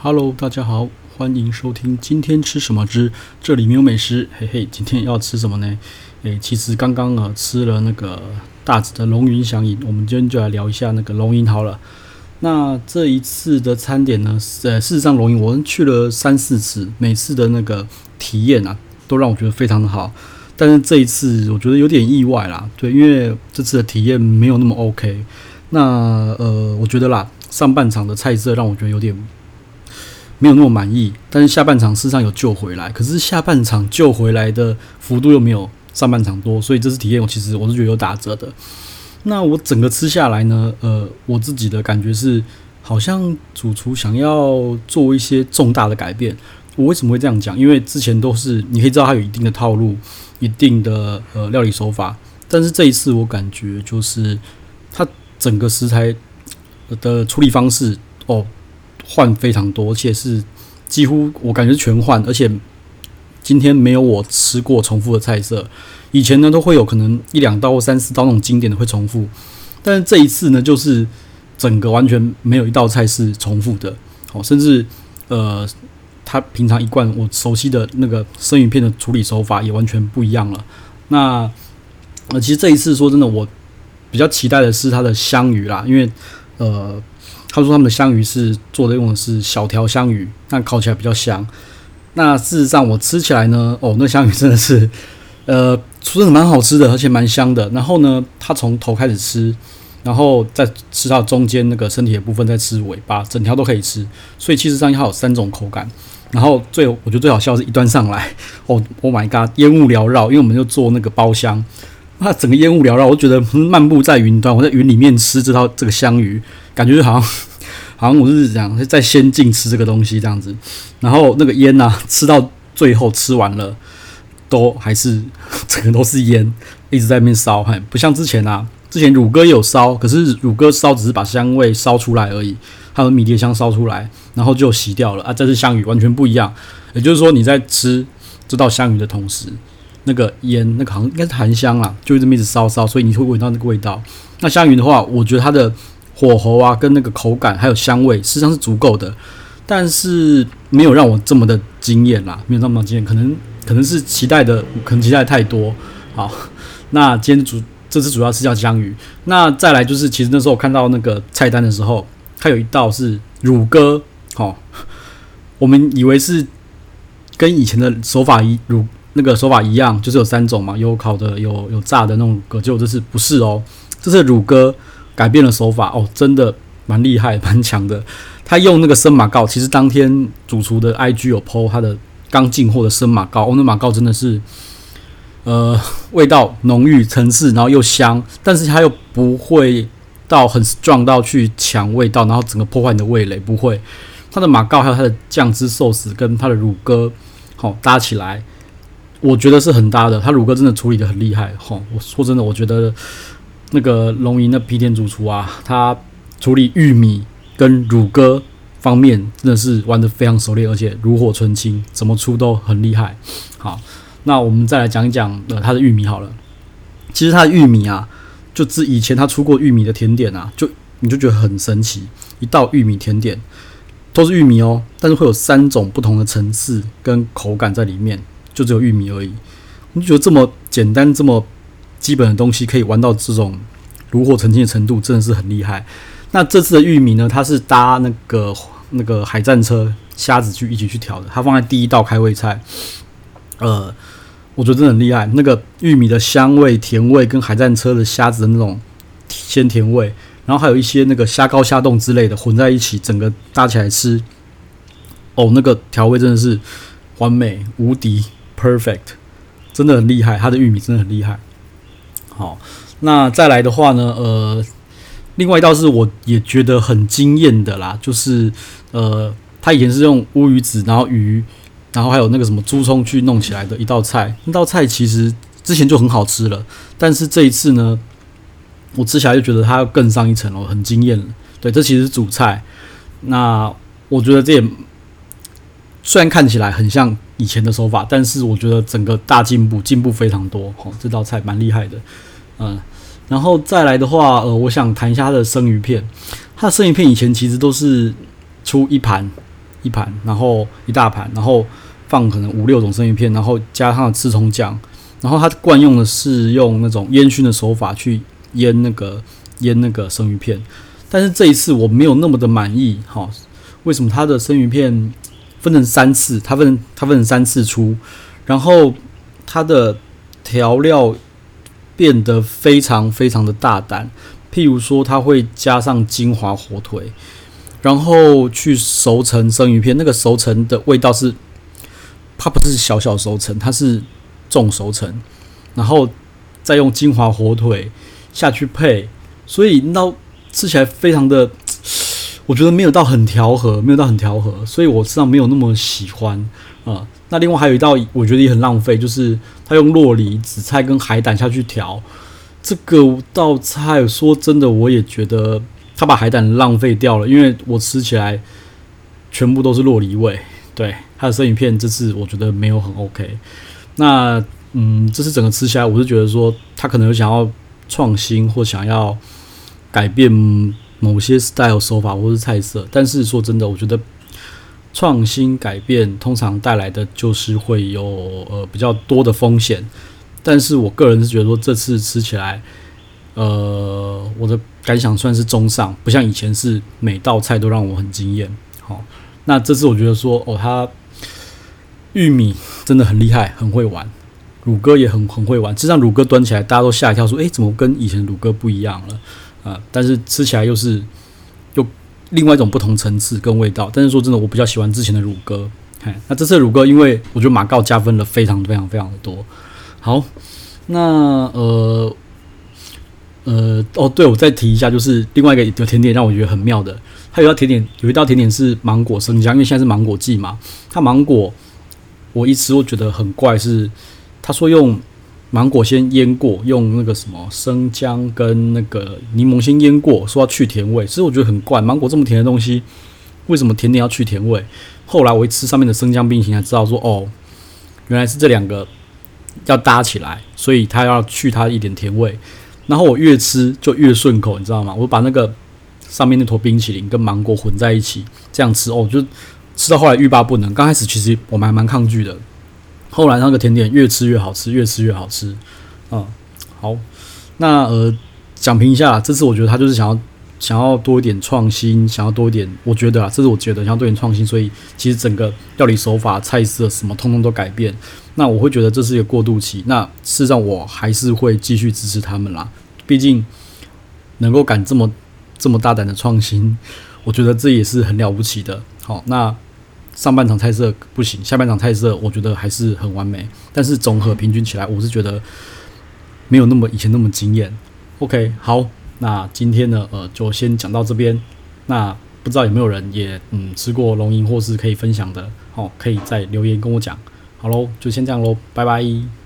Hello，大家好，欢迎收听今天吃什么之这里没有美食，嘿嘿，今天要吃什么呢？诶，其实刚刚啊吃了那个大直的龙云祥饮，我们今天就来聊一下那个龙吟好了。那这一次的餐点呢，呃，事实上龙吟我们去了三四次，每次的那个体验啊，都让我觉得非常的好。但是这一次我觉得有点意外啦，对，因为这次的体验没有那么 OK。那呃，我觉得啦，上半场的菜色让我觉得有点。没有那么满意，但是下半场事实上有救回来，可是下半场救回来的幅度又没有上半场多，所以这次体验我其实我是觉得有打折的。那我整个吃下来呢，呃，我自己的感觉是，好像主厨想要做一些重大的改变。我为什么会这样讲？因为之前都是你可以知道它有一定的套路、一定的呃料理手法，但是这一次我感觉就是它整个食材的处理方式哦。换非常多，而且是几乎我感觉全换，而且今天没有我吃过重复的菜色。以前呢都会有可能一两道或三四道那种经典的会重复，但是这一次呢就是整个完全没有一道菜是重复的。哦，甚至呃，他平常一贯我熟悉的那个生鱼片的处理手法也完全不一样了。那呃，其实这一次说真的，我比较期待的是它的香鱼啦，因为呃。他说他们的香鱼是做的用的是小条香鱼，那烤起来比较香。那事实上我吃起来呢，哦，那香鱼真的是，呃，真的蛮好吃的，而且蛮香的。然后呢，他从头开始吃，然后再吃到中间那个身体的部分，再吃尾巴，整条都可以吃。所以其实上它有三种口感。然后最我觉得最好笑的是一端上来，哦，Oh my god，烟雾缭绕，因为我们就做那个包厢，那整个烟雾缭绕，我觉得漫步在云端，我在云里面吃这套这个香鱼。感觉好像，好像我是这样在仙境吃这个东西这样子，然后那个烟呐、吃到最后吃完了，都还是 整个都是烟，一直在那边烧，还不像之前啊，之前乳鸽也有烧，可是乳鸽烧只是把香味烧出来而已，还有迷迭香烧出来，然后就熄掉了啊。这是香鱼完全不一样，也就是说你在吃这道香鱼的同时，那个烟那个好像应该是檀香啦，就这么一直烧烧，所以你会闻到那个味道。那香鱼的话，我觉得它的。火候啊，跟那个口感还有香味，实际上是足够的，但是没有让我这么的惊艳啦，没有那么惊艳，可能可能是期待的，可能期待太多。好，那今天主这次主要是叫香鱼，那再来就是，其实那时候我看到那个菜单的时候，它有一道是乳鸽，好、哦，我们以为是跟以前的手法一乳那个手法一样，就是有三种嘛，有烤的，有有炸的那种鸽，结果这次不是哦，这是乳鸽。改变了手法哦，真的蛮厉害，蛮强的。他用那个生马告，其实当天主厨的 IG 有 po 他的刚进货的生马告，哦，那马告真的是，呃，味道浓郁、层次，然后又香，但是它又不会到很撞到去抢味道，然后整个破坏你的味蕾，不会。它的马告还有它的酱汁寿司跟它的乳鸽，好、哦、搭起来，我觉得是很搭的。它乳鸽真的处理得很厉害，吼、哦，我说真的，我觉得。那个龙吟的皮田主厨啊，他处理玉米跟乳鸽方面真的是玩得非常熟练，而且炉火纯青，怎么出都很厉害。好，那我们再来讲一讲呃他的玉米好了。其实他的玉米啊，就自以前他出过玉米的甜点啊，就你就觉得很神奇，一道玉米甜点都是玉米哦，但是会有三种不同的层次跟口感在里面，就只有玉米而已。你觉得这么简单这么？基本的东西可以玩到这种炉火纯青的程度，真的是很厉害。那这次的玉米呢，它是搭那个那个海战车虾子去一起去调的，它放在第一道开胃菜。呃，我觉得真的很厉害。那个玉米的香味、甜味跟海战车的虾子的那种鲜甜味，然后还有一些那个虾膏、虾冻之类的混在一起，整个搭起来吃，哦，那个调味真的是完美无敌，perfect，真的很厉害。它的玉米真的很厉害。好，那再来的话呢，呃，另外一道是我也觉得很惊艳的啦，就是呃，他以前是用乌鱼子，然后鱼，然后还有那个什么猪葱去弄起来的一道菜。那道菜其实之前就很好吃了，但是这一次呢，我吃起来就觉得它要更上一层楼，很惊艳了。对，这其实是主菜。那我觉得这也虽然看起来很像以前的手法，但是我觉得整个大进步，进步非常多。哦，这道菜蛮厉害的。嗯，然后再来的话，呃，我想谈一下它的生鱼片。它的生鱼片以前其实都是出一盘一盘，然后一大盘，然后放可能五六种生鱼片，然后加上刺葱酱，然后它惯用的是用那种烟熏的手法去腌那个腌那个生鱼片，但是这一次我没有那么的满意，哈，为什么它的生鱼片分成三次，他分他分成三次出，然后他的调料变得非常非常的大胆。譬如说，它会加上金华火腿，然后去熟成生鱼片。那个熟成的味道是，它不是小小熟成，它是重熟成，然后再用金华火腿下去配，所以那吃起来非常的，我觉得没有到很调和，没有到很调和，所以我实际上没有那么喜欢啊、那另外还有一道，我觉得也很浪费，就是他用洛梨、紫菜跟海胆下去调。这个道菜说真的，我也觉得他把海胆浪费掉了，因为我吃起来全部都是洛梨味。对，他的生鱼片这次我觉得没有很 OK。那嗯，这次整个吃下来，我是觉得说他可能有想要创新或想要改变某些 style 手法或是菜色，但是说真的，我觉得创新改变通常带来的就是会有呃比较多的风险。但是我个人是觉得说，这次吃起来，呃，我的感想算是中上，不像以前是每道菜都让我很惊艳。好，那这次我觉得说，哦，它玉米真的很厉害，很会玩，乳鸽也很很会玩。实让，乳鸽端起来，大家都吓一跳，说，诶，怎么跟以前乳鸽不一样了？啊、但是吃起来又是又另外一种不同层次跟味道。但是说真的，我比较喜欢之前的乳鸽。嘿，那这次乳鸽，因为我觉得马告加分了非常非常非常的多。好，那呃呃哦，对，我再提一下，就是另外一个甜点让我觉得很妙的，还有道甜点，有一道甜点是芒果生姜，因为现在是芒果季嘛。它芒果我一吃我觉得很怪，是他说用芒果先腌过，用那个什么生姜跟那个柠檬先腌过，说要去甜味。其实我觉得很怪，芒果这么甜的东西，为什么甜点要去甜味？后来我一吃上面的生姜冰淇淋才知道说，哦，原来是这两个。要搭起来，所以它要去它一点甜味，然后我越吃就越顺口，你知道吗？我把那个上面那坨冰淇淋跟芒果混在一起，这样吃哦，就吃到后来欲罢不能。刚开始其实我们还蛮抗拒的，后来那个甜点越吃越好吃，越吃越好吃。嗯，好，那呃，讲评一下，这次我觉得他就是想要。想要多一点创新，想要多一点，我觉得啊，这是我觉得想要多一点创新，所以其实整个料理手法、菜色什么，通通都改变。那我会觉得这是一个过渡期。那事实上，我还是会继续支持他们啦。毕竟能够敢这么这么大胆的创新，我觉得这也是很了不起的。好，那上半场菜色不行，下半场菜色我觉得还是很完美。但是总和平均起来，我是觉得没有那么以前那么惊艳。OK，好。那今天呢，呃，就先讲到这边。那不知道有没有人也嗯吃过龙吟或是可以分享的，哦，可以再留言跟我讲。好喽，就先这样喽，拜拜。